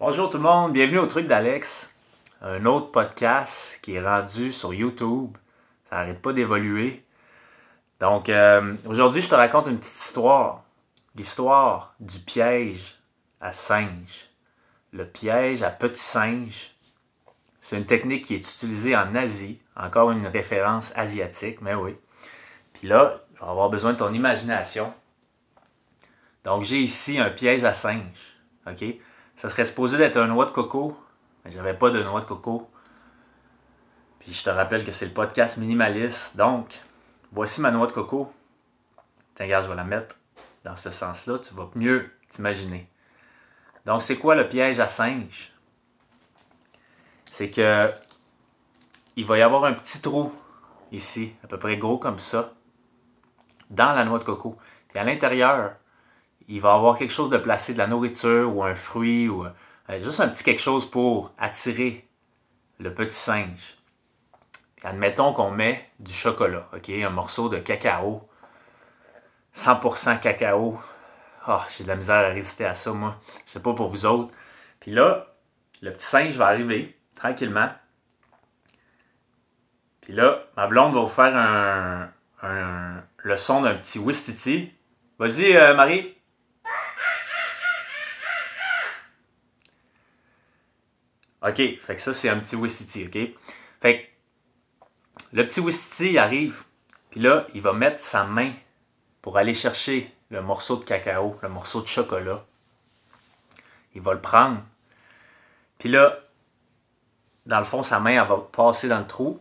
Bonjour tout le monde, bienvenue au truc d'Alex, un autre podcast qui est rendu sur YouTube. Ça n'arrête pas d'évoluer. Donc euh, aujourd'hui, je te raconte une petite histoire. L'histoire du piège à singe. Le piège à petit singe. C'est une technique qui est utilisée en Asie. Encore une référence asiatique, mais oui. Puis là, je vais avoir besoin de ton imagination. Donc j'ai ici un piège à singe. OK? Ça serait supposé d'être un noix de coco, mais j'avais pas de noix de coco. Puis je te rappelle que c'est le podcast minimaliste. Donc, voici ma noix de coco. Tiens, regarde, je vais la mettre dans ce sens-là. Tu vas mieux t'imaginer. Donc, c'est quoi le piège à singe? C'est que il va y avoir un petit trou ici, à peu près gros comme ça, dans la noix de coco. Puis à l'intérieur, il va avoir quelque chose de placé, de la nourriture ou un fruit ou euh, juste un petit quelque chose pour attirer le petit singe. Admettons qu'on met du chocolat, ok, un morceau de cacao, 100% cacao. Oh, j'ai de la misère à résister à ça, moi. Je sais pas pour vous autres. Puis là, le petit singe va arriver tranquillement. Puis là, ma blonde va vous faire un, le son d'un petit wistiti. Vas-y, euh, Marie. OK, fait que ça, c'est un petit Wistiti, OK? Fait le petit Wistiti arrive, puis là, il va mettre sa main pour aller chercher le morceau de cacao, le morceau de chocolat. Il va le prendre. Puis là, dans le fond, sa main, va passer dans le trou.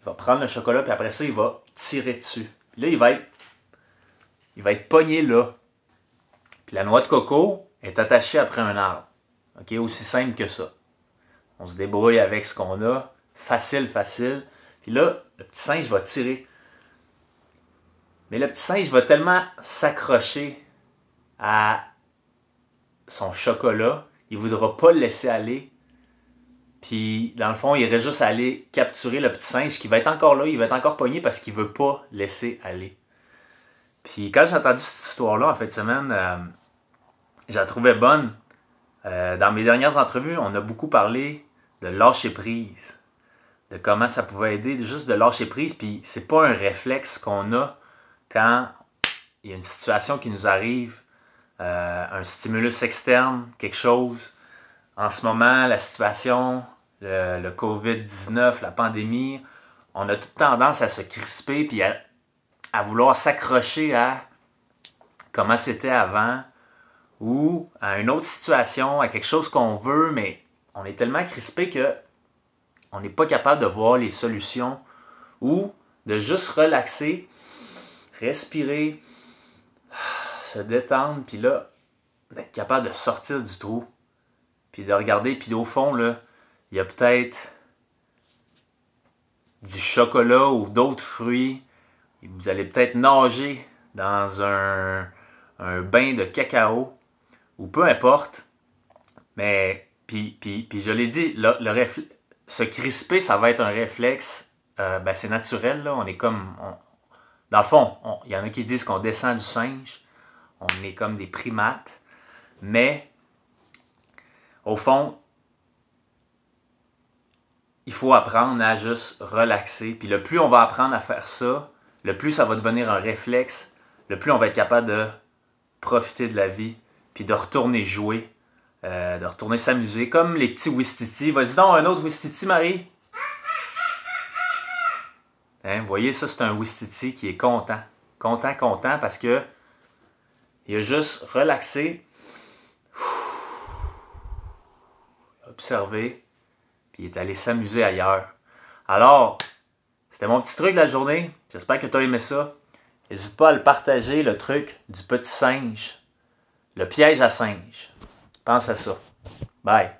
Il va prendre le chocolat, puis après ça, il va tirer dessus. Puis là, il va être, il va être pogné là. Puis la noix de coco est attachée après un arbre. OK? Aussi simple que ça. On se débrouille avec ce qu'on a. Facile, facile. Puis là, le petit singe va tirer. Mais le petit singe va tellement s'accrocher à son chocolat, il ne voudra pas le laisser aller. Puis, dans le fond, il irait juste aller capturer le petit singe qui va être encore là, il va être encore pogné parce qu'il ne veut pas laisser aller. Puis, quand j'ai entendu cette histoire-là en fin de semaine, euh, je la trouvais bonne euh, dans mes dernières entrevues, on a beaucoup parlé de lâcher prise, de comment ça pouvait aider, juste de lâcher prise. Puis c'est pas un réflexe qu'on a quand il y a une situation qui nous arrive, euh, un stimulus externe, quelque chose. En ce moment, la situation, le, COVID-19, la pandémie, on a toute tendance à se crisper puis à vouloir s'accrocher à comment c'était avant, ou à une autre situation, à quelque chose qu'on veut, mais on est tellement crispé que on n'est pas capable de voir les solutions ou de juste relaxer, respirer, se détendre, puis là, d'être capable de sortir du trou, puis de regarder, puis au fond, là, il y a peut-être du chocolat ou d'autres fruits. Vous allez peut-être nager dans un, un bain de cacao ou peu importe. Mais, puis, puis, puis je l'ai dit, le, se crisper, ça va être un réflexe, euh, ben c'est naturel. On est comme. dans le fond, il y en a qui disent qu'on descend du singe. On est comme des primates. Mais, au fond, il faut apprendre à juste relaxer. Puis le plus on va apprendre à faire ça, le plus ça va devenir un réflexe, le plus on va être capable de profiter de la vie, puis de retourner jouer, euh, de retourner s'amuser, comme les petits Wistiti. Vas-y donc, un autre Wistiti, Marie. Hein, vous voyez, ça, c'est un Wistiti qui est content. Content, content, parce que il a juste relaxé, observé, puis il est allé s'amuser ailleurs. Alors, c'était mon petit truc de la journée. J'espère que tu as aimé ça. N'hésite pas à le partager, le truc du petit singe le piège à singe. Pense à ça. Bye.